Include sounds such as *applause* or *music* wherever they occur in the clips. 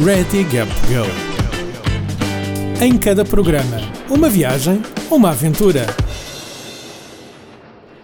Ready Gap Go. Em cada programa, uma viagem, uma aventura.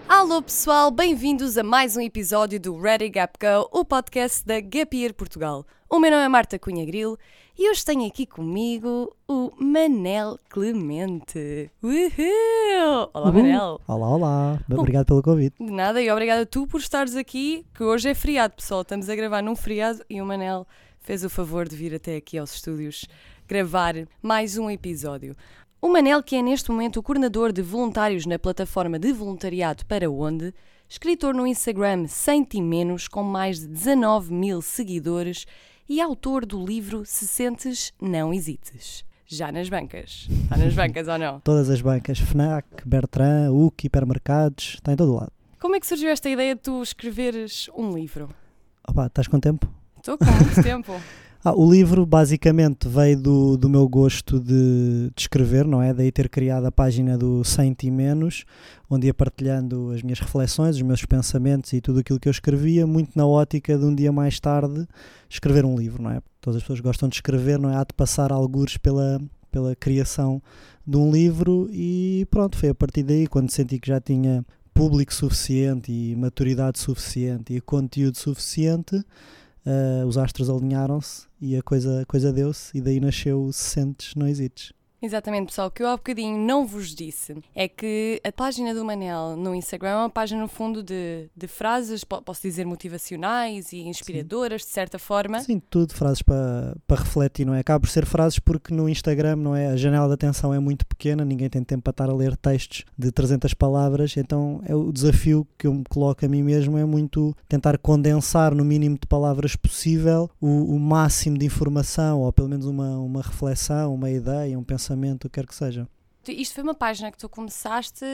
Alô pessoal, bem-vindos a mais um episódio do Ready Gap Go, o podcast da Gap Year Portugal. O meu nome é Marta Cunha Grilo e hoje tenho aqui comigo o Manel Clemente. Uhul! Olá. Manel! Olá, olá. Obrigado pelo convite. De nada e obrigada a tu por estares aqui, que hoje é feriado pessoal, estamos a gravar num feriado e o Manel fez o favor de vir até aqui aos estúdios gravar mais um episódio. O Manel, que é neste momento o coordenador de voluntários na plataforma de voluntariado Para Onde, escritor no Instagram Sem Ti Menos, com mais de 19 mil seguidores e autor do livro Se Sentes, Não Hesites. Já nas bancas. Está nas bancas ou não? *laughs* Todas as bancas, FNAC, Bertrand, UC, hipermercados, está em todo lado. Como é que surgiu esta ideia de tu escreveres um livro? Opa, estás com tempo? Estou com muito *laughs* tempo. Ah, o livro basicamente veio do, do meu gosto de, de escrever, não é? Daí ter criado a página do 100 e Menos, onde ia partilhando as minhas reflexões, os meus pensamentos e tudo aquilo que eu escrevia, muito na ótica de um dia mais tarde escrever um livro, não é? Todas as pessoas gostam de escrever, não é? Há de passar algures pela, pela criação de um livro e pronto, foi a partir daí quando senti que já tinha público suficiente e maturidade suficiente e conteúdo suficiente Uh, os astros alinharam-se e a coisa, a coisa deu-se, e daí nasceu o Se Sentes, Não Hesites. Exatamente, pessoal. O que eu há bocadinho não vos disse é que a página do Manel no Instagram é uma página, no fundo, de, de frases, po- posso dizer, motivacionais e inspiradoras, de certa forma. Sim, tudo frases para para refletir, não é? Acaba por ser frases porque no Instagram, não é? A janela de atenção é muito pequena, ninguém tem tempo para estar a ler textos de 300 palavras, então é o desafio que eu me coloco a mim mesmo é muito tentar condensar no mínimo de palavras possível o, o máximo de informação, ou pelo menos uma, uma reflexão, uma ideia, um pensamento, o que quer que seja. Isto foi uma página que tu começaste,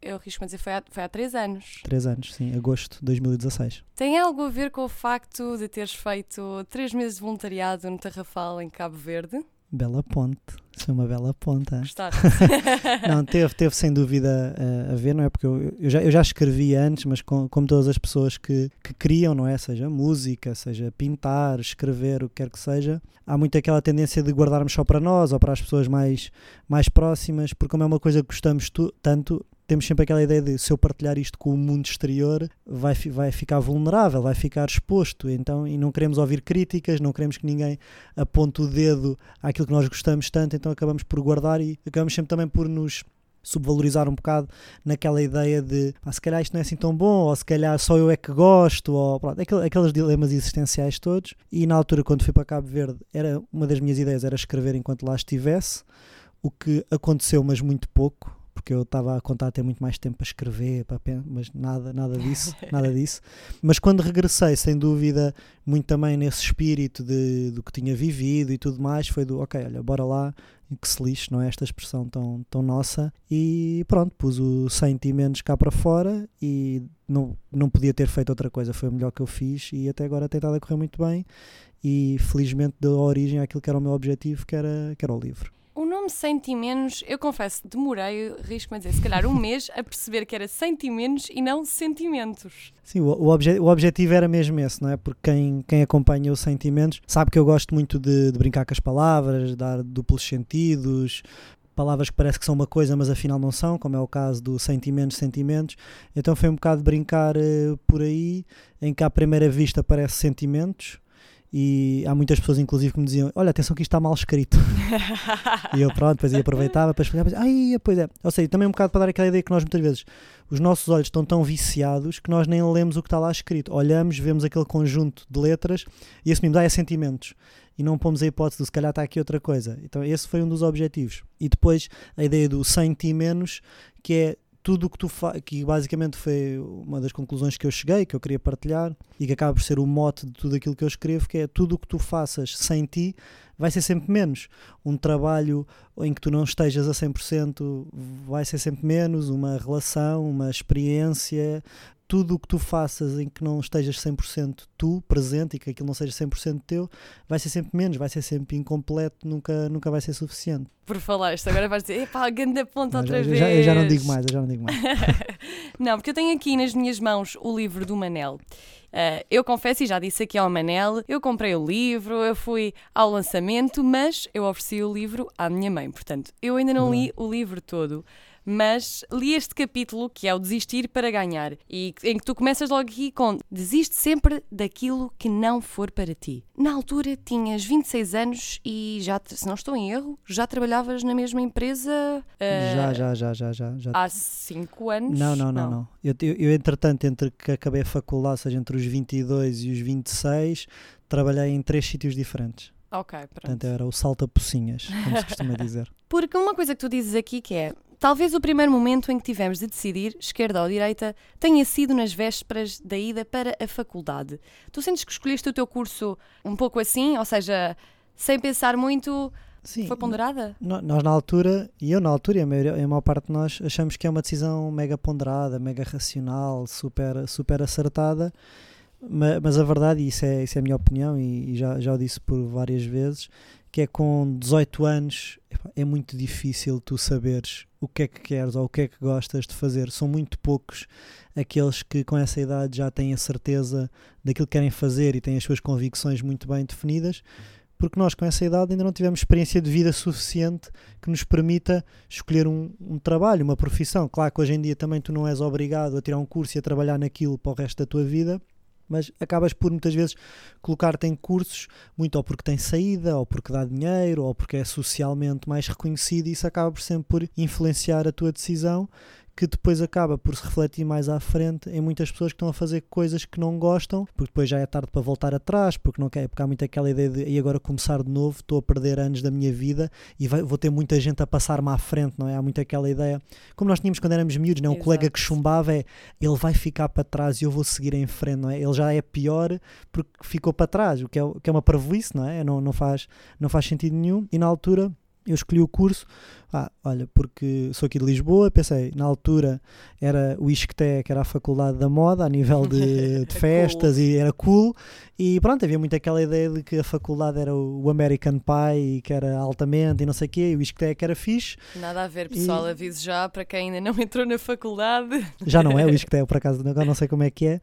eu arrisco-me a dizer, foi há, foi há três anos. Três anos, sim, agosto de 2016. Tem algo a ver com o facto de teres feito três meses de voluntariado no Tarrafal, em Cabo Verde? Bela ponte, isso é uma bela ponte. hein? Gostaste? *laughs* Não, teve, teve sem dúvida uh, a ver, não é? Porque eu, eu, já, eu já escrevi antes, mas com, como todas as pessoas que, que criam, não é? Seja música, seja pintar, escrever, o que quer que seja, há muito aquela tendência de guardarmos só para nós ou para as pessoas mais, mais próximas, porque como é uma coisa que gostamos tu, tanto, temos sempre aquela ideia de se eu partilhar isto com o mundo exterior, vai, vai ficar vulnerável, vai ficar exposto, então, e não queremos ouvir críticas, não queremos que ninguém aponte o dedo àquilo que nós gostamos tanto, então acabamos por guardar e acabamos sempre também por nos subvalorizar um bocado naquela ideia de ah, se calhar isto não é assim tão bom, ou se calhar só eu é que gosto, ou pronto, aquele- aqueles dilemas existenciais todos. E na altura, quando fui para Cabo Verde, era uma das minhas ideias era escrever enquanto lá estivesse, o que aconteceu, mas muito pouco. Porque eu estava a contar ter muito mais tempo para escrever, para pen- mas nada, nada *laughs* disso, nada disso. Mas quando regressei, sem dúvida, muito também nesse espírito de, do que tinha vivido e tudo mais, foi do ok, olha, bora lá, que se lixe, não é? Esta expressão tão, tão nossa. E pronto, pus o sentimentos cá para fora e não, não podia ter feito outra coisa. Foi o melhor que eu fiz e até agora tem estado a correr muito bem. E felizmente deu origem àquilo que era o meu objetivo, que era, que era o livro. O nome Sentimenos, eu confesso, demorei, risco-me a dizer, se calhar um *laughs* mês a perceber que era Sentimenos e não Sentimentos. Sim, o, o, obje- o objetivo era mesmo esse, não é? Porque quem, quem acompanha os sentimentos sabe que eu gosto muito de, de brincar com as palavras, dar duplos sentidos, palavras que parece que são uma coisa, mas afinal não são, como é o caso do sentimentos, sentimentos. Então foi um bocado brincar eh, por aí, em que à primeira vista parece sentimentos. E há muitas pessoas, inclusive, que me diziam: Olha, atenção, que isto está mal escrito. *laughs* E eu, pronto, depois aproveitava para explicar, ai, pois é. Ou seja, também um bocado para dar aquela ideia que nós muitas vezes, os nossos olhos estão tão viciados que nós nem lemos o que está lá escrito. Olhamos, vemos aquele conjunto de letras e assumimos, ah, é sentimentos. E não pomos a hipótese de se calhar está aqui outra coisa. Então esse foi um dos objetivos. E depois a ideia do sem ti menos, que é tudo o que tu fazes, que basicamente foi uma das conclusões que eu cheguei, que eu queria partilhar, e que acaba por ser o mote de tudo aquilo que eu escrevo, que é tudo o que tu faças sem ti vai ser sempre menos. Um trabalho em que tu não estejas a 100% vai ser sempre menos, uma relação, uma experiência, tudo o que tu faças em que não estejas 100% tu presente e que aquilo não seja 100% teu, vai ser sempre menos, vai ser sempre incompleto, nunca, nunca vai ser suficiente. Por falar isto, agora vais dizer, epá, grande ponto Não, outra já, vez. já- eu já não digo mais, eu já não digo mais. *laughs* não, porque eu tenho aqui nas minhas mãos o livro do Manel. Ah, eu confesso, e já disse aqui ao Manel, eu comprei o livro, eu fui ao lançamento, mas eu ofereci o livro à minha mãe. Portanto, eu ainda não li o livro todo. Mas li este capítulo que é o Desistir para Ganhar, e em que tu começas logo aqui com Desiste sempre daquilo que não for para ti. Na altura tinhas 26 anos e já, se não estou em erro, já trabalhavas na mesma empresa ah, Já, já, já, já, já. já. há 5 anos? Não, não, não, não. Eu, eu, eu, entretanto, entre que acabei a faculdade, ou seja, entre os 22 e os 26, trabalhei em três sítios diferentes. Ok, pronto. Portanto, era o salta-pocinhas, como se costuma *laughs* dizer. Porque uma coisa que tu dizes aqui que é Talvez o primeiro momento em que tivemos de decidir, esquerda ou direita, tenha sido nas vésperas da ida para a faculdade. Tu sentes que escolheste o teu curso um pouco assim, ou seja, sem pensar muito, Sim, foi ponderada? nós na altura, e eu na altura, e a maior, a maior parte de nós, achamos que é uma decisão mega ponderada, mega racional, super, super acertada, ma- mas, a verdade, e isso é, isso é a minha opinião, e, e já, já o disse por várias vezes, que é com 18 anos é muito difícil tu saberes o que é que queres ou o que é que gostas de fazer. São muito poucos aqueles que com essa idade já têm a certeza daquilo que querem fazer e têm as suas convicções muito bem definidas, porque nós com essa idade ainda não tivemos experiência de vida suficiente que nos permita escolher um, um trabalho, uma profissão. Claro que hoje em dia também tu não és obrigado a tirar um curso e a trabalhar naquilo para o resto da tua vida, mas acabas por muitas vezes colocar-te em cursos muito ou porque tem saída, ou porque dá dinheiro, ou porque é socialmente mais reconhecido, e isso acaba por sempre por influenciar a tua decisão, que depois acaba por se refletir mais à frente em muitas pessoas que estão a fazer coisas que não gostam, porque depois já é tarde para voltar atrás, porque não quer, porque há muito aquela ideia de e agora começar de novo, estou a perder anos da minha vida e vai- vou ter muita gente a passar-me à frente, não é? Há muito aquela ideia, como nós tínhamos quando éramos miúdos, não é? Um Exato. colega que chumbava é ele vai ficar para trás e eu vou seguir em frente, não é? Ele já é pior porque ficou para trás, o que é, o que é uma parvoíce, não é? Não, não, faz, não faz sentido nenhum. E na altura eu escolhi o curso, ah, olha, porque sou aqui de Lisboa, pensei, na altura era o que era a faculdade da moda, a nível de, *laughs* de Cool. festas, e era cool, e pronto, havia muito aquela ideia de que a faculdade era o American Pie, e que era altamente, e não sei o quê, e o ISCTE que era fixe, Nada a ver, pessoal, E- aviso já para quem ainda não *laughs* entrou na faculdade. Já não é o Isqueté, por acaso, agora não sei como é que é.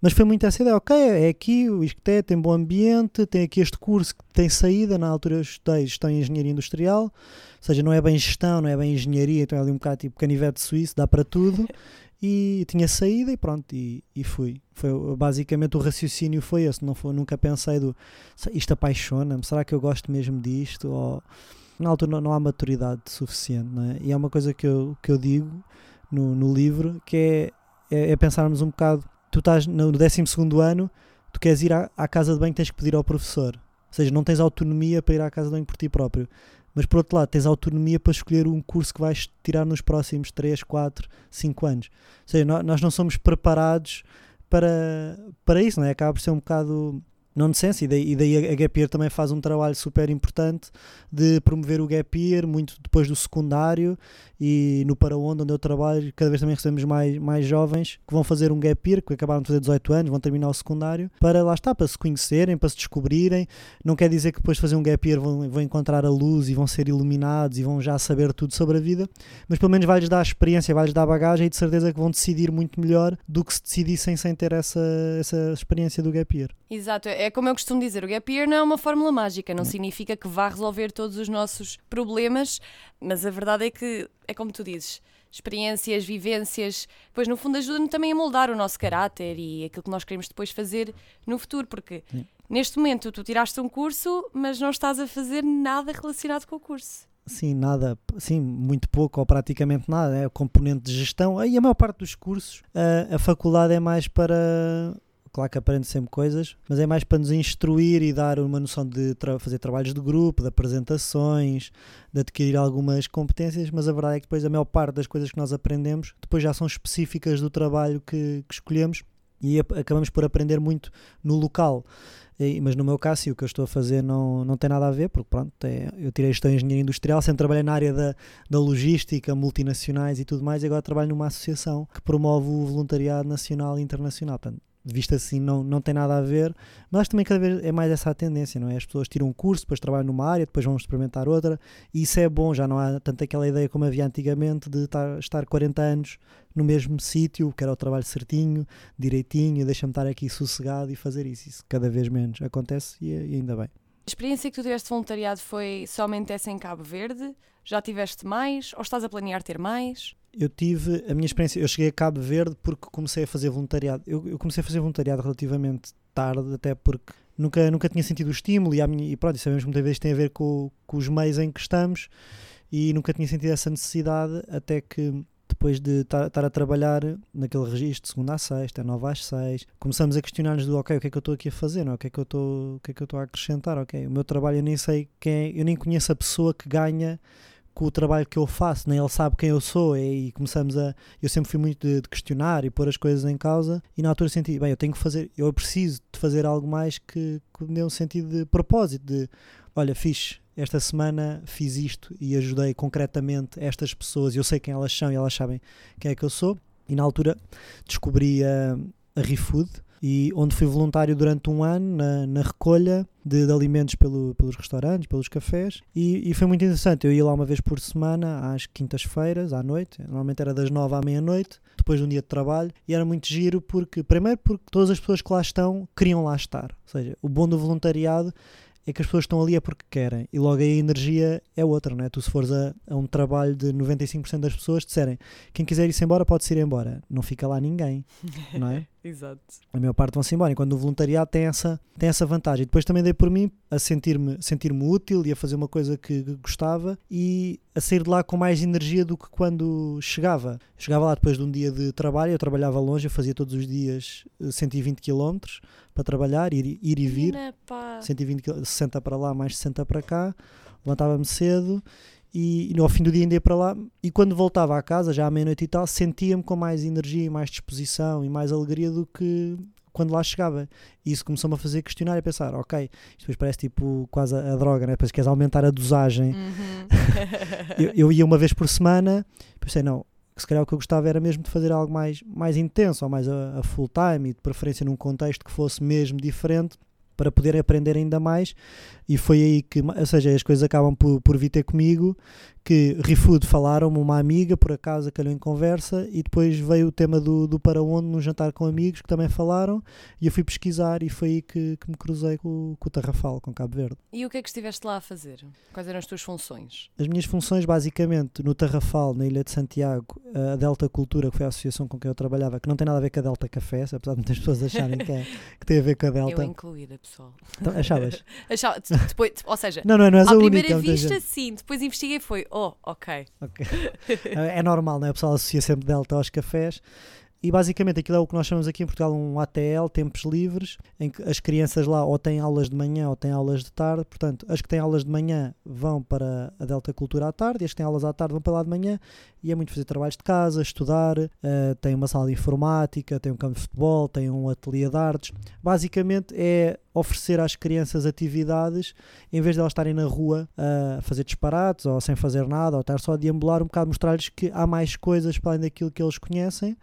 Mas foi muito essa ideia, ok, é aqui, o Isqueté tem bom ambiente, tem aqui este curso que tem saída, na altura eu estudei gestão em engenharia industrial, seja, não é bem gestão, não é bem engenharia, então é ali um bocado tipo canivete suíço, dá para tudo. *laughs* E tinha saída e pronto, e, e fui. Foi, basicamente o raciocínio foi esse, não foi, nunca pensei do "Se- isto apaixona-me, será que eu gosto mesmo disto? Ou, na altura não, não há maturidade suficiente, é? E é uma coisa que eu, que eu digo no, no livro, que é, é, é pensarmos um bocado, tu estás no 12 ano, tu queres ir à, à casa de banho, tens que pedir ao professor. Ou seja, não tens autonomia para ir à casa de banho por ti próprio. Mas por outro lado, tens autonomia para escolher um curso que vais tirar nos próximos 3, 4, 5 anos. Ou seja, nó- nós não somos preparados para, para isso, não é? Acaba por ser um bocado nonsense. E daí, e daí a Gap Year também faz um trabalho super importante de promover o Gap Year, muito depois do secundário e no Para Onde, onde eu trabalho, cada vez também recebemos mais, mais jovens que vão fazer um Gap Year, que acabaram de fazer 18 anos, vão terminar o secundário, para lá está, para se conhecerem, para se descobrirem. Não quer dizer que depois de fazer um Gap Year vão, vão encontrar a luz e vão ser iluminados e vão já saber tudo sobre a vida, mas pelo menos vai-lhes dar experiência, vai-lhes dar bagagem e de certeza que vão decidir muito melhor do que se decidissem sem ter essa, essa experiência do Gap Year. Exato, é como eu costumo dizer, o gap year não é uma fórmula mágica, não significa que vá resolver todos os nossos problemas, mas a verdade é que é como tu dizes, experiências, vivências, pois no fundo ajudam também a moldar o nosso caráter e aquilo que nós queremos depois fazer no futuro, porque Sim. neste momento tu tiraste um curso, mas não estás a fazer nada relacionado com o curso. Sim, nada, sim, muito pouco ou praticamente nada, é o componente de gestão. Aí a maior parte dos cursos, a, a faculdade é mais para. Claro que aprende sempre coisas, mas é mais para nos instruir e dar uma noção de tra- fazer trabalhos de grupo, de apresentações, de adquirir algumas competências, mas a verdade é que depois a maior parte das coisas que nós aprendemos depois já são específicas do trabalho que, que escolhemos e acabamos por aprender muito no local. E- mas no meu caso, sim, o que eu estou a fazer não, não tem nada a ver, porque pronto, é- eu tirei gestão em engenharia industrial, sempre trabalhei na área da, da logística, multinacionais e tudo mais, e agora trabalho numa associação que promove o voluntariado nacional e internacional. Portanto, visto assim, não, não tem nada a ver, mas também cada vez é mais essa a tendência, não é? As pessoas tiram um curso, depois trabalham numa área, depois vão experimentar outra, e isso é bom, já não há tanto aquela ideia como havia antigamente de estar, estar 40 anos no mesmo sítio, que era o trabalho certinho, direitinho, deixa-me estar aqui sossegado e fazer isso. Isso cada vez menos acontece e, e ainda bem. A experiência que tu tiveste de voluntariado foi somente essa em Cabo Verde? Já tiveste mais? Ou estás a planear ter mais? Eu tive a minha experiência, eu cheguei a Cabo Verde porque comecei a fazer voluntariado. Eu, eu comecei a fazer voluntariado relativamente tarde, até porque nunca, nunca tinha sentido o estímulo e, minha, e pronto, sabemos muitas vezes tem a ver com, com os meios em que estamos e nunca tinha sentido essa necessidade até que depois de estar estar a trabalhar naquele registro de segunda a sexta, nove às seis, começamos a questionar-nos do ok, o que é que eu estou aqui a fazer, não? é? o que é que eu estou, o que é que eu estou a acrescentar, ok, o meu trabalho eu nem sei quem é, eu nem conheço a pessoa que ganha com o trabalho que eu faço, nem ele sabe quem eu sou e começamos a, eu sempre fui muito de, de questionar e pôr as coisas em causa e na altura senti, bem, eu tenho que fazer, eu preciso de fazer algo mais que, que me dê um sentido de propósito, de olha, fixe, esta semana fiz isto e ajudei concretamente estas pessoas e eu sei quem elas são e elas sabem quem é que eu sou. E na altura descobri a, a ReFood, e onde fui voluntário durante um ano na, na recolha de, de alimentos pelo, pelos restaurantes, pelos cafés, e, e foi muito interessante. Eu ia lá uma vez por semana, às quintas-feiras, à noite, normalmente era das nove à meia-noite, depois de um dia de trabalho, e era muito giro porque, primeiro, porque todas as pessoas que lá estão queriam lá estar. Ou seja, o bom do voluntariado é que as pessoas estão ali é porque querem e logo aí a energia é outra, não é? Tu se fores a, a um trabalho de 95% das pessoas disserem quem quiser ir-se embora pode-se ir embora, não fica lá ninguém, não é? *laughs* Exato. A maior parte vão-se embora, enquanto o voluntariado tem essa, tem essa vantagem. Depois também dei por mim a sentir-me sentir útil e a fazer uma coisa que, gostava e a sair de lá com mais energia do que quando chegava. Chegava lá depois de um dia de trabalho, eu trabalhava longe, eu fazia todos os dias eh, 120 km para trabalhar, ir, ir e vir. Menina, pá. 120 km, 60 para lá, mais 60 para cá. Levantava-me cedo e, e no ao fim do dia ainda ia para lá. E quando voltava à casa, já à meia-noite e tal, sentia-me com mais energia e mais disposição e mais alegria do que quando lá chegava. E isso começou-me a fazer questionar e a pensar: ok, isto depois parece tipo quase a, a droga, né? depois queres aumentar a dosagem. Uhum. *laughs* *laughs* eu, eu ia uma vez por semana, pensei: não. que Se calhar o que eu gostava era mesmo de fazer algo mais, mais intenso ou mais a, a full time e de preferência num contexto que fosse mesmo diferente para poder aprender ainda mais e foi aí que, ou seja, as coisas acabam por, por vir ter comigo que ReFood falaram-me uma amiga por acaso calhou em conversa e depois veio o tema do, do para onde num jantar com amigos que também falaram e eu fui pesquisar e foi aí que, que me cruzei com, com o Tarrafal, com Cabo Verde. E o que é que estiveste lá a fazer? Quais eram as tuas funções? As minhas funções, basicamente, no Tarrafal, na Ilha de Santiago, a Delta Cultura, que foi a associação com quem eu trabalhava, que não tem nada a ver com a Delta Café, apesar de muitas pessoas acharem que, é, que tem a ver com a Delta. Eu incluída, pessoal. Então, achavas? *laughs* Achava- depois, ou seja, Não, não, não és à a primeira única. vista, sim. Depois investiguei e foi, oh, ok. Ok. *laughs* É normal, não é? O pessoal associa sempre Delta aos cafés. E basicamente aquilo é o que nós chamamos aqui em Portugal um ATL, tempos livres, em que as crianças lá ou têm aulas de manhã ou têm aulas de tarde. Portanto, as que têm aulas de manhã vão para a Delta Cultura à tarde e as que têm aulas à tarde vão para lá de manhã. E é muito fazer trabalhos de casa, estudar, eh, tem uma sala de informática, tem um campo de futebol, tem um ateliê de artes. Basicamente é oferecer às crianças atividades em vez de elas estarem na rua a fazer disparates ou sem fazer nada ou estar só a deambular, um bocado mostrar-lhes que há mais coisas para além daquilo que eles conhecem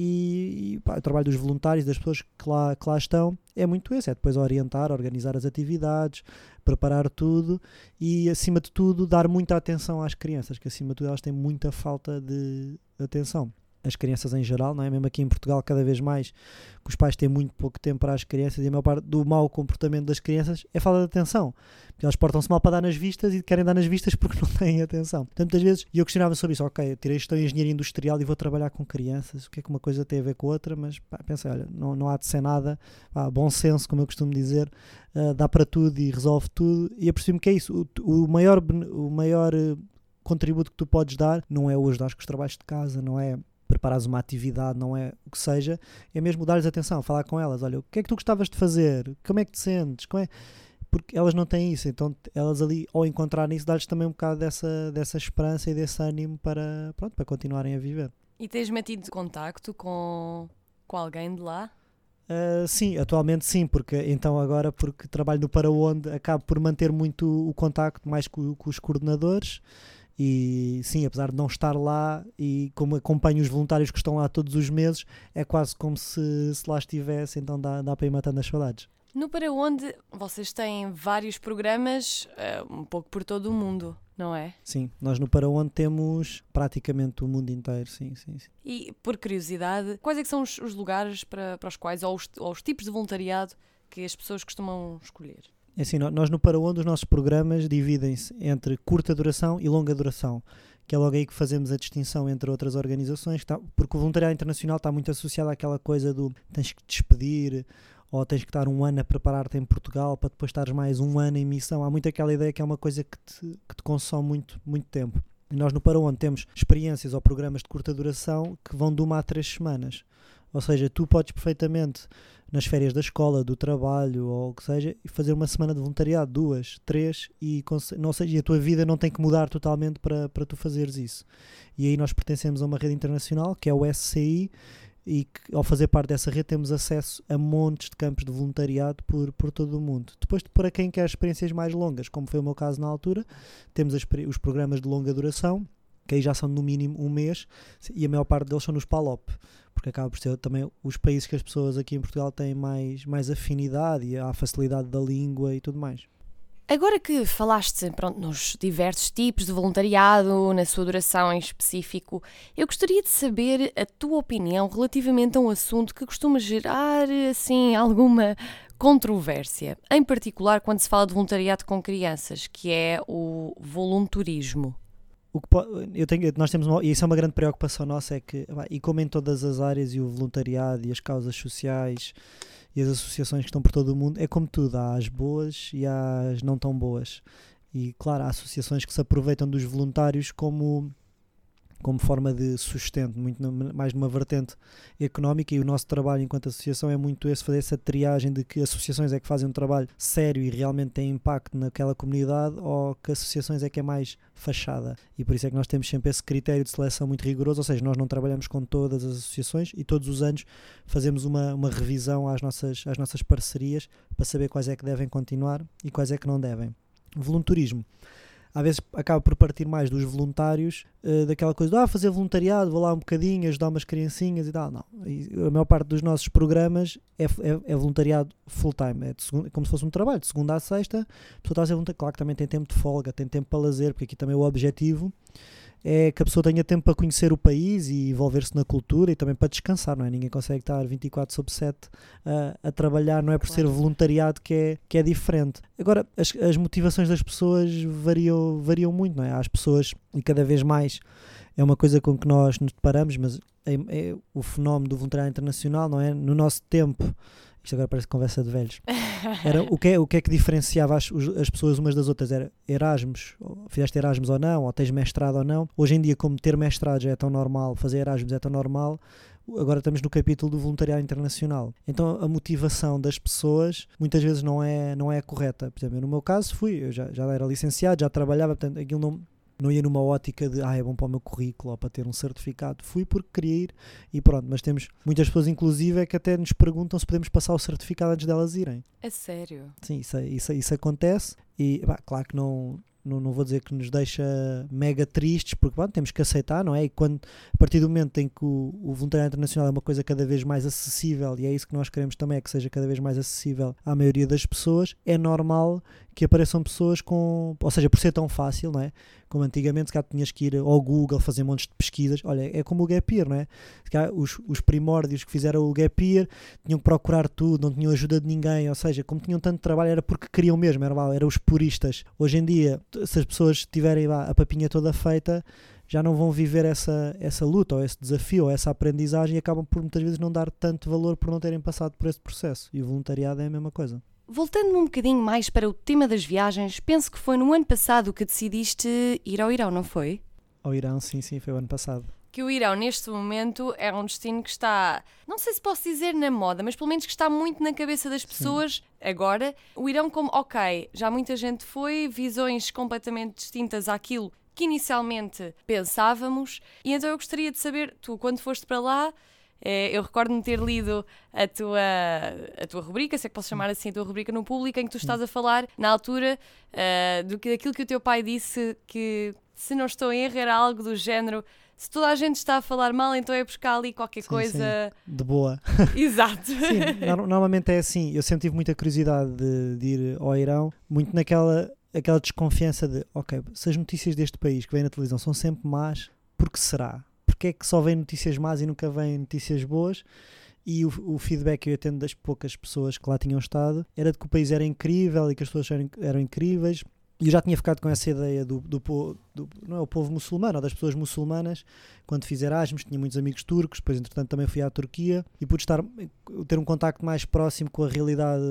e, e pá, o trabalho dos voluntários, das pessoas que lá, que lá estão, é muito esse, é depois orientar, organizar as atividades, preparar tudo e acima de tudo dar muita atenção às crianças, que acima de tudo elas têm muita falta de atenção. As crianças em geral, não é? Mesmo aqui em Portugal, cada vez mais, que os pais têm muito pouco tempo para as crianças e a maior parte do mau comportamento das crianças é falta de atenção. Porque elas portam-se mal para dar nas vistas e querem dar nas vistas porque não *laughs* têm atenção. Portanto, vezes, e eu questionava sobre isso, ok, tirei gestão em engenharia industrial e vou trabalhar com crianças, o que é que uma coisa tem a ver com outra, mas pá, pensei, olha, não, não há de ser nada, pá, bom senso, como eu costumo dizer, ah, dá para tudo e resolve tudo, e apercebi-me que é isso, o, o maior, o maior eh, contributo que tu podes dar não é o ajudar com os trabalhos de casa, não é preparares uma atividade, não é o que seja, é mesmo dar-lhes atenção, falar com elas, olha, o que é que tu gostavas de fazer? Como é que te sentes? Como é? Porque elas não têm isso, então elas ali, ao encontrar isso, dá-lhes também um bocado dessa, dessa esperança e desse ânimo para, pronto, para continuarem a viver. E tens mantido contacto com, com alguém de lá? Uh, sim, atualmente sim, porque então agora porque trabalho no Para Onde acabo por manter muito o contacto mais com, com, os coordenadores e sim, apesar de não estar lá e como acompanho os voluntários que estão lá todos os meses, é quase como se, se lá estivesse, então dá, dá para ir matando as saudades. No Para Onde vocês têm vários programas, uh, um pouco por todo o mundo não é? Sim, nós no Para Onde temos praticamente o mundo inteiro, sim, sim, sim. E por curiosidade, quais é são os, os, lugares para, para os quais, ou os, ou os tipos de voluntariado que as pessoas costumam escolher? É assim, nós no Para Onde os nossos programas dividem-se entre curta duração e longa duração, que é logo aí que fazemos a distinção entre outras organizações, tá, porque o voluntariado internacional está muito associado àquela coisa do tens que despedir ou tens que estar um ano a preparar-te em Portugal para depois estares mais um ano em missão. Há muito aquela ideia que é uma coisa que te, que te consome muito, muito tempo. E nós no Para Onde temos experiências ou programas de curta duração que vão de uma a três semanas. Ou seja, tu podes perfeitamente, nas férias da escola, do trabalho ou o que seja, fazer uma semana de voluntariado, duas, três, e, não seja, e a tua vida não tem que mudar totalmente para, para tu fazeres isso. E aí nós pertencemos a uma rede internacional, que é o SCI, e que ao fazer parte dessa rede temos acesso a montes de campos de voluntariado por, por todo o mundo. Depois, para quem quer experiências mais longas, como foi o meu caso na altura, temos as, os programas de longa duração, que aí já são no mínimo um mês, e a maior parte deles são nos PALOP, porque acaba por ser também os países que as pessoas aqui em Portugal têm mais, mais afinidade e a facilidade da língua e tudo mais. Agora que falaste pronto, nos diversos tipos de voluntariado, na sua duração em específico, eu gostaria de saber a tua opinião relativamente a um assunto que costuma gerar assim alguma controvérsia, em particular quando se fala de voluntariado com crianças, que é o volunturismo. O que eu tenho, nós temos uma, e isso é uma grande preocupação nossa é que e como em todas as áreas e o voluntariado e as causas sociais e as associações que estão por todo o mundo, é como tudo, há as boas e há as não tão boas. E claro, há associações que se aproveitam dos voluntários como como forma de sustento, muito mais numa vertente económica e o nosso trabalho enquanto associação é muito esse, fazer essa triagem de que associações é que fazem um trabalho sério e realmente tem impacto naquela comunidade ou que associações é que é mais fachada e por isso é que nós temos sempre esse critério de seleção muito rigoroso, ou seja, nós não trabalhamos com todas as associações e todos os anos fazemos uma, uma revisão às nossas, às nossas parcerias para saber quais é que devem continuar e quais é que não devem. Volunturismo às vezes acaba por partir mais dos voluntários uh, daquela coisa de ah, fazer voluntariado, vou lá um bocadinho, ajudar umas criancinhas e tal. Não. E a maior parte dos nossos programas é, é, é voluntariado full-time, é, é, como se fosse um trabalho, de segunda a sexta. A pessoa está a fazer voluntariado. Claro que também tem tempo de folga, tem tempo para lazer, porque aqui também o objetivo é que a pessoa tenha tempo para conhecer o país e envolver-se na cultura e também para descansar, não é? Ninguém consegue estar 24 sobre 7 a, a trabalhar, não é por claro. ser voluntariado que é, que é diferente. Agora, as, as motivações das pessoas variam, variam muito, não é? As pessoas, e cada vez mais é uma coisa com que nós nos deparamos, mas é, é o fenómeno do voluntariado internacional, não é? No nosso tempo isto agora parece conversa de velhos. *laughs* Era, o, que é, o que é que diferenciava as, as pessoas umas das outras? Era Erasmus, fizeste Erasmus ou não, ou tens mestrado ou não. Hoje em dia, como ter mestrado já é tão normal, fazer Erasmus é tão normal, agora estamos no capítulo do voluntariado internacional. Então a motivação das pessoas muitas vezes não é, não é correta. Por exemplo, no meu caso fui, eu já, já era licenciado, já trabalhava, portanto aquilo não não ia numa ótica de ah, é bom para o meu currículo ou para ter um certificado. Fui porque queria ir e pronto. Mas temos muitas pessoas, inclusive, é que até nos perguntam se podemos passar o certificado antes delas irem. É sério? Sim, isso, isso, isso acontece e bah, claro que não, não, não vou dizer que nos deixa mega tristes, porque bom, temos que aceitar, não é? E quando, a partir do momento em que o, o voluntariado internacional é uma coisa cada vez mais acessível, e é isso que nós queremos também, é que seja cada vez mais acessível à maioria das pessoas, é normal que apareçam pessoas com. Ou seja, por ser tão fácil, não é? Como antigamente, se calhar tinhas que ir ao Google fazer montes de pesquisas. Olha, é como o Gap Year, não é? Os, os primórdios que fizeram o Gap Year tinham que procurar tudo, não tinham ajuda de ninguém. Ou seja, como tinham tanto trabalho, era porque queriam mesmo, era, era os puristas. Hoje em dia, se as pessoas tiverem a papinha toda feita, já não vão viver essa, essa luta ou esse desafio ou essa aprendizagem e acabam por muitas vezes não dar tanto valor por não terem passado por esse processo. E o voluntariado é a mesma coisa. Voltando um bocadinho mais para o tema das viagens, penso que foi no ano passado que decidiste ir ao Irão, não foi? Ao Irão, sim, sim, foi o ano passado. Que o Irão, neste momento, é um destino que está, não sei se posso dizer na moda, mas pelo menos que está muito na cabeça das pessoas sim. agora. O Irão, como, ok, já muita gente foi, visões completamente distintas àquilo que inicialmente pensávamos, e então eu gostaria de saber, tu, quando foste para lá, eu recordo-me ter lido a tua, a tua rubrica, se é que posso chamar assim a tua rubrica no público, em que tu estás a falar, na altura, uh, do que, daquilo que o teu pai disse, que se não estou em erro era algo do género se toda a gente está a falar mal, então é buscar ali qualquer Sim, coisa. sim, de boa. *laughs* *laughs* Exato. Sim, nor- normalmente é assim. Eu sempre tive muita curiosidade de, de ir ao Irão, muito naquela aquela desconfiança de, ok, se as notícias deste país que vêm na televisão são sempre más, por que será? Porque é que só vêm notícias más e nunca vêm notícias boas? E o, o feedback que eu atendo das poucas pessoas que lá tinham estado era de que o país era incrível e que as pessoas eram, eram incríveis. E eu já tinha ficado com essa ideia do, do, do- não é o povo muçulmano, ou das pessoas muçulmanas, quando fiz Erasmus, tinha muitos amigos turcos, depois entretanto também fui à Turquia e pude estar, ter um contacto mais próximo com a realidade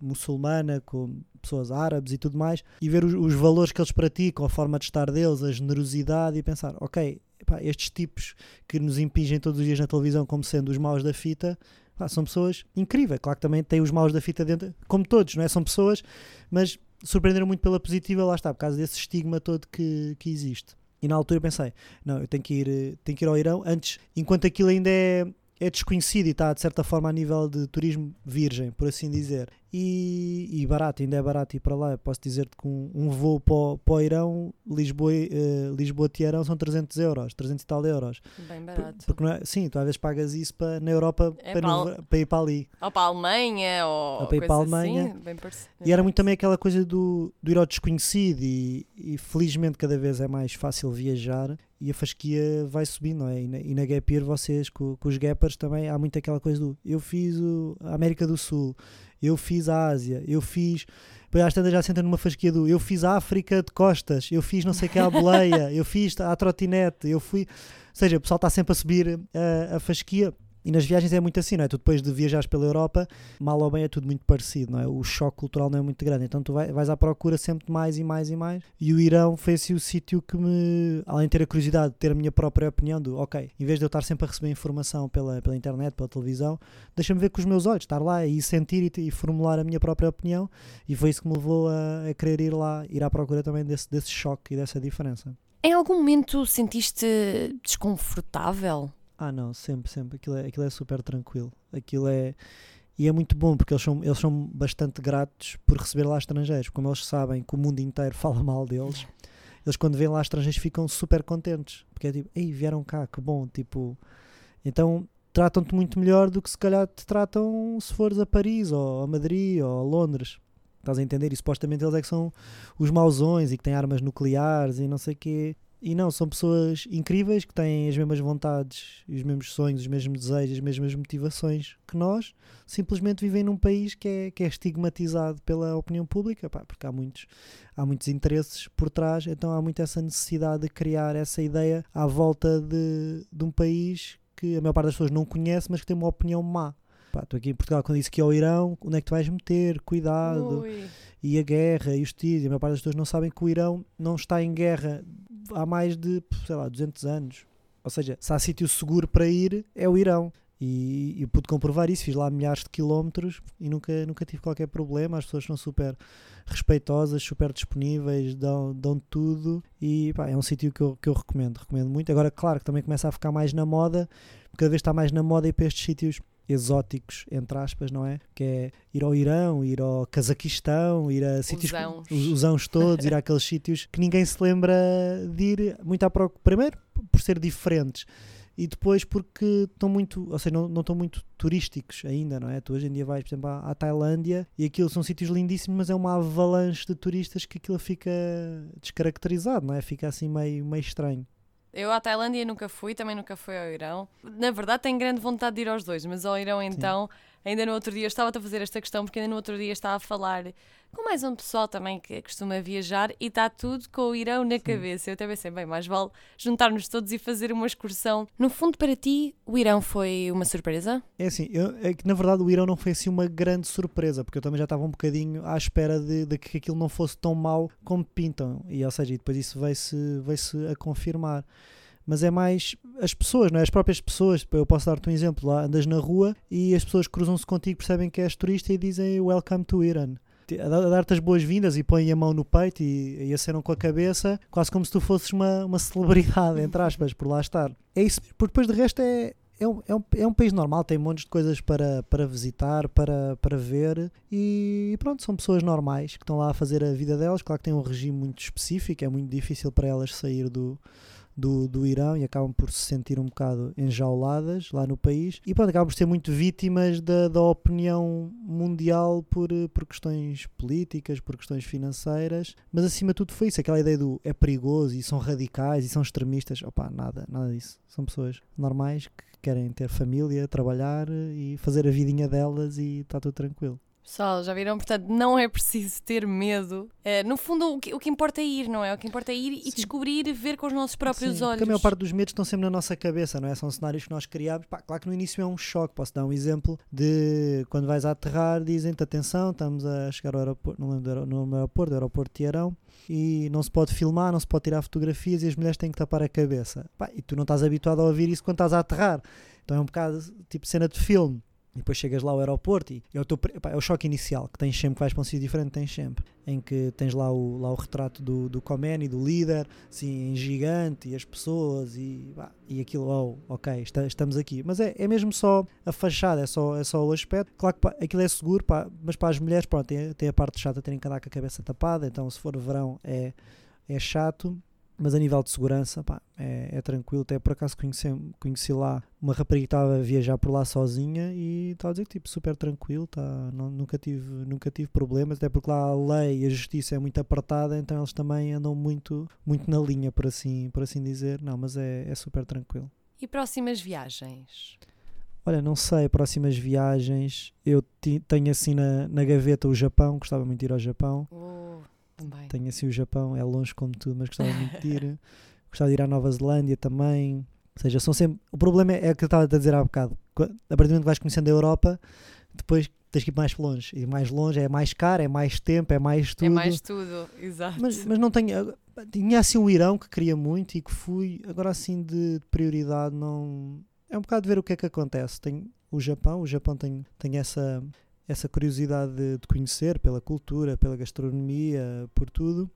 muçulmana, com pessoas árabes e tudo mais, e ver os, os valores que eles praticam, a forma de estar deles, a generosidade e pensar, ok, epá, estes tipos que nos impingem todos os dias na televisão como sendo os maus da fita, pá, são pessoas incríveis. Claro que também têm os maus da fita dentro, como todos, não é? São pessoas, mas surpreenderam muito pela positiva, lá está, por causa desse estigma todo que, que existe. E na altura pensei, não, eu tenho que ir, eh, tenho que ir ao Irão antes, enquanto aquilo ainda é, é desconhecido e está de certa forma a nível de turismo virgem, por assim dizer. E, e barato, ainda é barato ir para lá. Eu posso dizer-te que um, um voo para, o- para o Irão, Lisboa, eh, Lisboa-Teherão, são 300 euros, 300 e tal euros. Bem Por- barato. Porque não é, sim, tu às vezes pagas isso para, na Europa É para, para para ir para ali. Ou para a Alemanha, ou Ou para ir para a Alemanha. assim. Bem parecido. E era muito também aquela coisa do, do ir ao desconhecido e, e felizmente cada vez é mais fácil viajar e a fasquia vai subindo, não é? E na, e na Gap Year vocês, com, com os Gappers também há muito aquela coisa do eu fiz o, a América do Sul, eu fiz a Ásia, eu fiz... Depois às tantas já senta numa fasquia do eu fiz a África de costas, eu fiz não sei que à boleia, *laughs* eu fiz a trotinete, eu fui... Ou seja, o pessoal está sempre a subir a, a fasquia e nas viagens é muito assim, não é? Tu depois de viajares pela Europa, mal ou bem é tudo muito parecido, não é? O choque cultural não é muito grande, então tu vai- vais à procura sempre de mais e mais e mais. E o Irão foi assim o sítio que me, além de ter a curiosidade de ter a minha própria opinião, do ok, em vez de eu estar sempre a receber informação pela, pela internet, pela televisão, deixa-me ver com os meus olhos, estar lá e sentir e, e formular a minha própria opinião. E foi isso que me levou a, a querer ir lá, ir à procura também desse, desse choque e dessa diferença. Em algum momento sentiste desconfortável? Ah, não, sempre, sempre. Aquilo é, aquilo é super tranquilo. Aquilo é. E é muito bom porque eles são, eles são bastante gratos por receber lá estrangeiros. Como eles sabem que o mundo inteiro *laughs* fala mal deles, eles quando vêm lá estrangeiros ficam super contentes. Porque é tipo, ei, vieram cá, que bom. Tipo, então tratam-te muito melhor do que se calhar te tratam se fores a Paris ou a Madrid ou a Londres. Estás a entender? E supostamente eles é que são os mausões e que têm armas nucleares e não sei o quê. E não, são pessoas incríveis que têm as mesmas vontades, os mesmos sonhos, os mesmos desejos, as mesmas motivações que nós, simplesmente vivem num país que é, que é estigmatizado pela opinião pública, pá, porque há muitos, há muitos interesses por trás, então há muito essa necessidade de criar essa ideia à volta de, de um país que a maior parte das pessoas não conhece, mas que tem uma opinião má. Pá, Estou aqui em Portugal quando disse que é o Irão, onde é que tu vais meter? Cuidado Ui. e a guerra e os tiros, a maior parte das pessoas não sabem que o Irão não está em guerra há mais de, sei lá, 200 anos. Ou seja, se há sítio seguro para ir, é o Irão. E pude comprovar isso, fiz lá milhares de quilómetros e nunca, nunca tive qualquer problema. As pessoas são super respeitosas, super disponíveis, dão, dão tudo. E pá, é um sítio que eu, que eu recomendo, recomendo muito. Agora, claro que também começa a ficar mais na moda, cada vez está mais na moda ir para estes sítios exóticos, entre aspas, não é? Que é ir ao Irão, ir ao Cazaquistão, ir a sítios, os usãos todos, ir *laughs* àqueles sítios que ninguém se lembra de ir muito à procura. Primeiro, por ser diferentes. E depois porque estão muito, ou seja, não, não estão muito turísticos ainda, não é? Tu hoje em dia vais, por exemplo, à, à Tailândia e aquilo são sítios lindíssimos, mas é uma avalanche de turistas que aquilo fica descaracterizado, não é? Fica assim meio, meio estranho. Eu à Tailândia nunca fui, também nunca fui ao Irão. Na verdade, tenho grande vontade de ir aos dois, mas ao Irão então, ainda no outro dia, eu estava a fazer esta questão porque ainda no outro dia estava a falar com mais um pessoal também que costuma viajar e está tudo com o Irão na cabeça. Eu até pensei, bem, mais vale juntar-nos todos e fazer uma excursão. No fundo, para ti, o Irão foi uma surpresa? É assim, eu- é que na verdade o Irão não foi assim uma grande surpresa, porque eu também já estava um bocadinho à espera de, de que aquilo não fosse tão mau como pintam, e ou seja, e depois isso veio-se veio a confirmar. Mas é mais as pessoas, não é? As próprias pessoas. Eu posso dar-te um exemplo. Lá andas na rua e as pessoas cruzam-se contigo, percebem que és turista e dizem Welcome to Iran. A dar- a dar-te as boas-vindas e põem a mão no peito e, e acenam com a cabeça, quase como se tu fosses uma, uma celebridade, *laughs* entre aspas, por lá estar. É isso, porque depois de resto é, é um, é, um, é um país normal, tem montes de coisas para, para visitar, para, para ver e pronto, são pessoas normais que estão lá a fazer a vida delas. Claro que tem um regime muito específico, é muito difícil para elas sair do, do, do Irão e acabam por se sentir um bocado enjauladas lá no país e pronto, acabam por ser muito vítimas da, da opinião mundial por, por questões políticas, por questões financeiras, mas acima de tudo foi isso, aquela ideia do é perigoso e são radicais e são extremistas, opá, nada, nada disso. São pessoas normais que querem ter família, trabalhar e fazer a vidinha delas e está tudo tranquilo. Pessoal, já viram? Portanto, não é preciso ter medo. É, no fundo, o que, o que importa é ir, não é? O que importa é ir e Sim. descobrir e ver com os nossos próprios Sim, olhos. Porque a maior parte dos medos estão sempre na nossa cabeça, não é? São cenários que nós criamos. Pá, claro que no início é um choque. Posso dar um exemplo de quando vais a aterrar, dizem-te atenção, estamos a chegar ao aeroporto, não lembro do aeroporto, do aeroporto de Tiarão, e não se pode filmar, não se pode tirar fotografias e as mulheres têm que tapar a cabeça. Pá, e tu não estás habituado a ouvir isso quando estás a aterrar. Então é um bocado tipo cena de filme. E depois chegas lá ao aeroporto e é o, teu, pri- pá, é o choque inicial, que tens sempre, que vais para um sítio diferente, tens sempre. Em que tens lá o, lá o retrato do, do Khomeini, do líder, assim, em gigante, e as pessoas, e, pá, e aquilo, oh, ok, esta- estamos aqui. Mas é, é mesmo só a fachada, é só, é só o aspecto. Claro que pá, aquilo é seguro, pá, mas para as mulheres, pronto, tem, tem a parte chata terem que andar com a cabeça tapada, então se for verão é, é chato. Mas a nível de segurança, pá, é, é tranquilo. Até por acaso conheci, conheci lá uma rapariga que estava a viajar por lá sozinha e estava a dizer que tipo, super tranquilo, tá, não, nunca, tive, nunca tive problemas, até porque lá a lei e a justiça é muito apertada, então eles também andam muito, muito na linha, por assim, por assim dizer. Não, mas é, é super tranquilo. E próximas viagens? Olha, não sei, próximas viagens. Eu tenho assim na, na gaveta o Japão, gostava muito de ir ao Japão. Oh, também. Tenho assim o Japão, é longe como tudo, mas gostava muito de ir. *laughs* gostava de ir à Nova Zelândia também. Ou seja, são sempre. O problema é o que eu estava a dizer há bocado. A partir do momento que vais conhecendo a Europa, depois tens que ir mais longe. E mais longe é mais caro, é mais tempo, é mais tudo. É mais tudo, exato. Mas, mas não tenho. Tinha assim o Irão que queria muito e que fui. Agora assim de prioridade não. É um bocado de ver o que é que acontece. Tem o Japão, o Japão tem, tem essa, essa curiosidade de, de conhecer pela cultura, pela gastronomia, por tudo.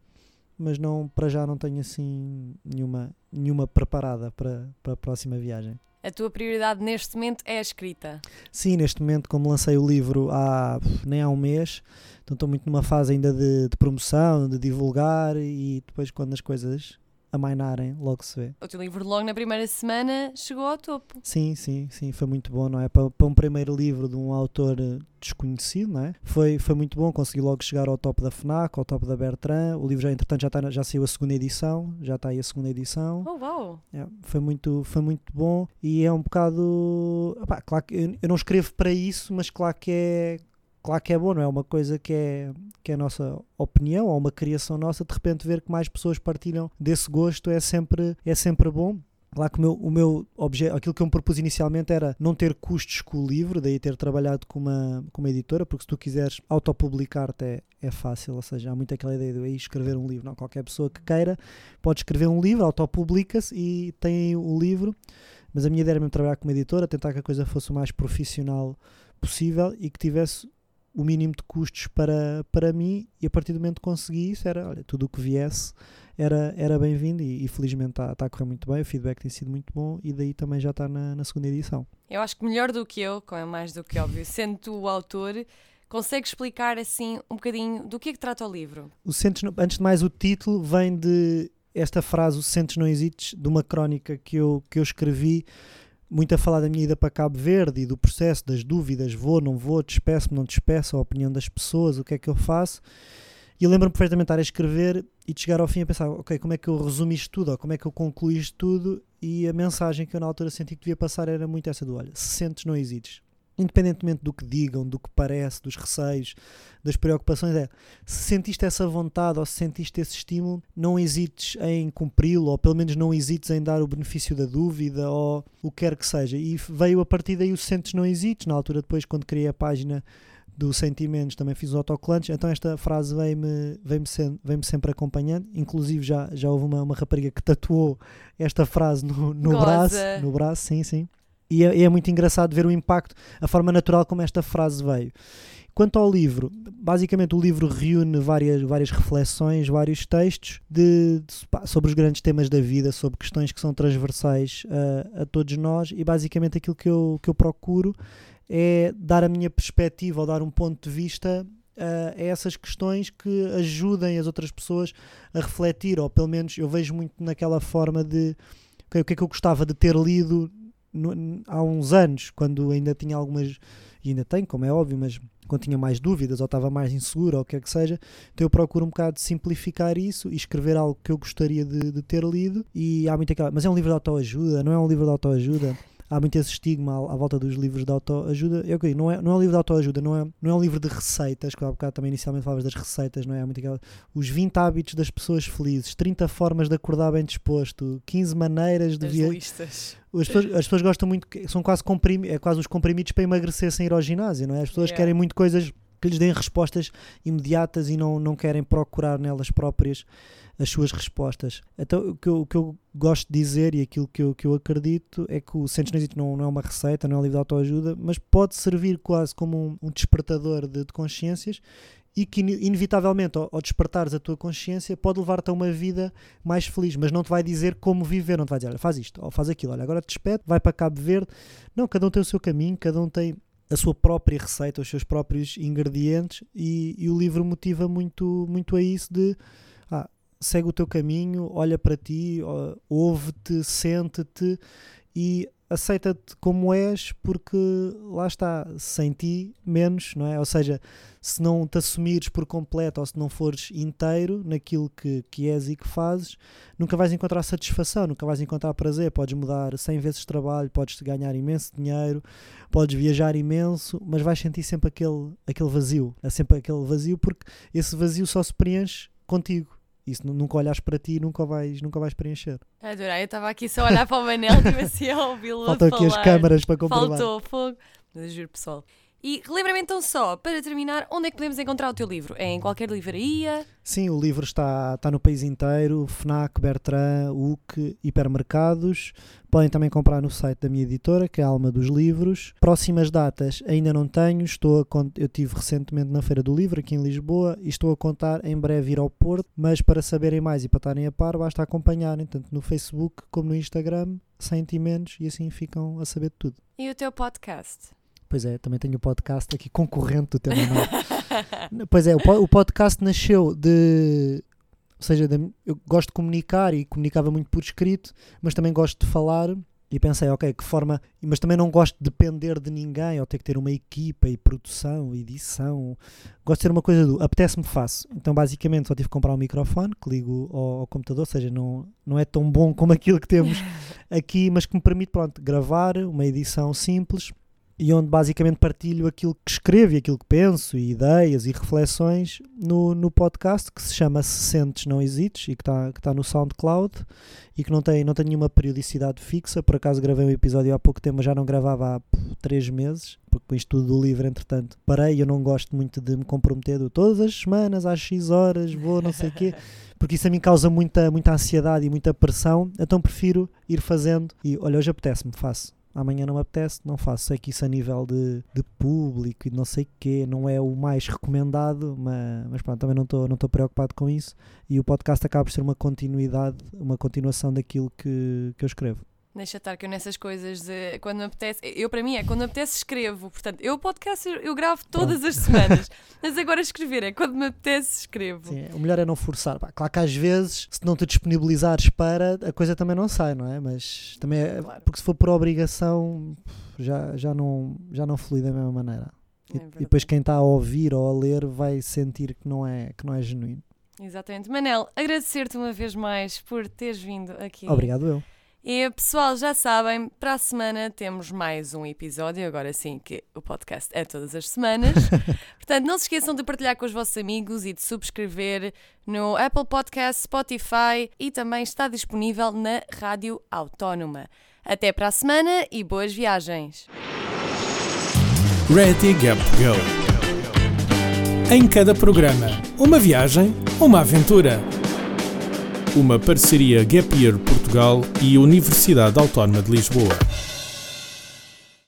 Mas não, para já não tenho assim nenhuma, nenhuma preparada para, para a próxima viagem. A tua prioridade neste momento é a escrita. Sim, neste momento, como lancei o livro há nem há um mês, então estou muito numa fase ainda de, de promoção, de divulgar e depois quando as coisas amainarem, logo se vê. O teu livro, logo na primeira semana, chegou ao topo. Sim, sim, sim, foi muito bom, não é? Para, para um primeiro livro de um autor eh, desconhecido, não é? Foi, foi muito bom, consegui logo chegar ao top da FNAC, ao top da Bertrand. O livro já, entretanto, já, está, já saiu a segunda edição, já está aí a segunda edição. Oh, uau! É, foi, muito, foi muito bom e é um bocado. opá, claro que eu, eu não escrevo para isso, mas claro que é. Claro que é bom, não é uma coisa que é, que é a nossa opinião ou uma criação nossa, de repente ver que mais pessoas partilham desse gosto é sempre, é sempre bom. Claro que o meu, o meu objeto, aquilo que eu me propus inicialmente era não ter custos com o livro, daí ter trabalhado com uma, com uma editora, porque se tu quiseres autopublicar-te é, é fácil, ou seja, há muito aquela ideia de aí escrever um livro. Não, qualquer pessoa que queira pode escrever um livro, autopublica-se e tem o livro. Mas a minha ideia era mesmo trabalhar com uma editora, tentar que a coisa fosse o mais profissional possível e que tivesse o mínimo de custos para, para mim e a partir do momento que consegui isso era, olha, tudo o que viesse era, era bem-vindo e, e felizmente está tá a correr muito bem, o feedback tem sido muito bom e daí também já está na, na segunda edição. Eu acho que melhor do que eu, como é mais do que óbvio, sendo tu o autor, consegue explicar assim um bocadinho do que é que trata o livro. O Sentes, não- antes de mais o título vem de esta frase, o Sentes não hesites, de uma crónica que eu, que eu escrevi muito a falar da minha ida para Cabo Verde e do processo das dúvidas, vou, não vou, despeço-me, não despeço, a opinião das pessoas, o que é que eu faço. E lembro-me perfeitamente de estar a escrever e de chegar ao fim a pensar, ok, como é que eu resumo isto tudo, ou como é que eu concluo isto tudo, e a mensagem que eu na altura senti que devia passar era muito essa do, olha, se sentes, não hesites. Independentemente do que digam, do que parece, dos receios, das preocupações, é, se sentiste essa vontade ou se sentiste esse estímulo, não hesites em cumpri-lo, ou pelo menos não hesites em dar o benefício da dúvida, ou o que quer que seja. E veio a partir daí o Sentes Não Hesites, na altura depois, quando criei a página dos sentimentos, também fiz os autocolantes, então esta frase veio-me veio sem, veio sempre acompanhando, inclusive já, já houve uma, uma rapariga que tatuou esta frase no, no Goza. braço, no braço, sim, sim. E é, é muito engraçado ver o impacto, a forma natural como esta frase veio. Quanto ao livro, basicamente o livro reúne várias, várias reflexões, vários textos de, de, sobre os grandes temas da vida, sobre questões que são transversais a, a todos nós e basicamente aquilo que eu, que eu procuro é dar a minha perspectiva ou dar um ponto de vista a essas questões que ajudem as outras pessoas a refletir, ou pelo menos eu vejo muito naquela forma de o que é que eu gostava de ter lido no, há uns anos, quando ainda tinha algumas, e ainda tenho, como é óbvio, mas quando tinha mais dúvidas ou estava mais inseguro ou o que é que seja, então eu procuro um bocado simplificar isso e escrever algo que eu gostaria de, de ter lido. E há muito aquela, mas é um livro de autoajuda, não é um livro de autoajuda há muito esse estigma à, à volta dos livros de autoajuda. Eu, okay, não, é, não é um livro de autoajuda, não é, não é um livro de receitas, que há bocado também inicialmente falavas das receitas, não é? Há muito aquela, os 20 hábitos das pessoas felizes, 30 formas de acordar bem disposto, 15 maneiras de viajar. As pessoas, as pessoas gostam muito, são quase, comprimi, é quase os comprimidos para emagrecer sem ir ao ginásio, não é? As pessoas yeah. querem muito coisas que lhes deem respostas imediatas e não, não querem procurar nelas próprias as suas respostas. Então, o que eu, o que eu gosto de dizer e aquilo que eu, que eu acredito é que o Sentes não, não é uma receita, não é um livro de autoajuda, mas pode servir quase como um, um despertador de, de, consciências e que, inevitavelmente, ao, ao despertares a tua consciência, pode levar-te a uma vida mais feliz, mas não te vai dizer como viver, não te vai dizer, olha, faz isto, ou faz aquilo, olha, agora te despede, vai para Cabo Verde. Não, cada um tem o seu caminho, cada um tem a sua própria receita, os seus próprios ingredientes e, e o livro motiva muito, muito a isso de segue o teu caminho, olha para ti, ouve-te, sente-te e aceita-te como és, porque lá está, sem ti, menos, não é? Ou seja, se não te assumires por completo ou se não fores inteiro naquilo que, que és e que fazes, nunca vais encontrar satisfação, nunca vais encontrar prazer. Podes mudar 100 vezes de trabalho, podes ganhar imenso dinheiro, podes viajar imenso, mas vais sentir sempre aquele, aquele vazio. É sempre aquele vazio, porque esse vazio só se preenche contigo isso nunca olhas para ti nunca vais, nunca vais preencher. Adorei, eu estava aqui só a olhar para o Manel e assim a ouvi-lo Faltam aqui as câmaras para comprovar. Faltou fogo. Mas juro, pessoal. E relembra-me então só, para terminar, onde é que podemos encontrar o teu livro? É em qualquer livraria? Sim, o livro está, está no país inteiro, FNAC, Bertrand, UC, hipermercados. Podem também comprar no site da minha editora, que é a Alma dos Livros. Próximas datas ainda não tenho, estou a, eu tive recentemente na Feira do Livro aqui em Lisboa e estou a contar em breve ir ao Porto, mas para saberem mais e para estarem a par, basta acompanharem tanto no Facebook como no Instagram, sentimentos e assim ficam a saber de tudo. E o teu podcast? Pois é, também tenho o podcast aqui concorrente do tema *laughs* pois é, o, o podcast nasceu de. Ou seja, de, eu gosto de comunicar e comunicava muito por escrito, mas também gosto de falar e pensei, ok, que forma. Mas também não gosto de depender de ninguém ou ter que ter uma equipa e produção, edição. Gosto de ter uma coisa do apetece-me, faço. Então, basicamente, só tive que comprar um microfone que ligo ao, ao, computador, ou seja, não, não é tão bom como aquilo que temos *laughs* aqui, mas que me permite, pronto, gravar uma edição simples e onde basicamente partilho aquilo que escrevo e aquilo que penso, e ideias e reflexões no, no podcast que se chama Se Sentes Não Hesites e que está que tá no SoundCloud e que não tem, não tem nenhuma periodicidade fixa. Por acaso gravei um episódio há pouco tempo, mas já não gravava há três meses, porque com isto tudo do livro, entretanto, parei. Eu não gosto muito de me comprometer todas as semanas, às X horas, vou, não sei o quê, *laughs* porque isso a mim causa muita, muita ansiedade e muita pressão. Então prefiro ir fazendo e olha, hoje apetece-me, faço amanhã não me apetece, não faço. Sei que isso a nível de, de público e não sei o quê não é o mais recomendado, mas, mas pronto, também não estou não preocupado com isso. E o podcast acaba por ser uma continuidade, uma continuação daquilo que, que eu escrevo. Deixa estar que eu nessas coisas de quando me apetece. Eu, para mim, é quando me apetece, escrevo. Portanto, eu podcast eu gravo todas as semanas. *laughs* mas agora escrever é quando me apetece, escrevo. Sim, o melhor é não forçar. Claro que às vezes, se não te disponibilizares para, a coisa também não sai, não é? Mas também é. Claro. Porque se for por obrigação, já, já, não, já não flui da mesma maneira. É e, e depois quem está a ouvir ou a ler vai sentir que não é, que não é genuíno. Exatamente. Manel, agradecer-te uma vez mais por teres vindo aqui. Obrigado eu. E pessoal, já sabem, para a semana temos mais um episódio, agora sim que o podcast é todas as semanas. *laughs* Portanto, não se esqueçam de partilhar com os vossos amigos e de subscrever no Apple Podcast, Spotify e também está disponível na Rádio Autónoma. Até para a semana e boas viagens! Ready Gap Go. Em cada programa, uma viagem, uma aventura uma parceria Gap Year Portugal e Universidade Autónoma de Lisboa.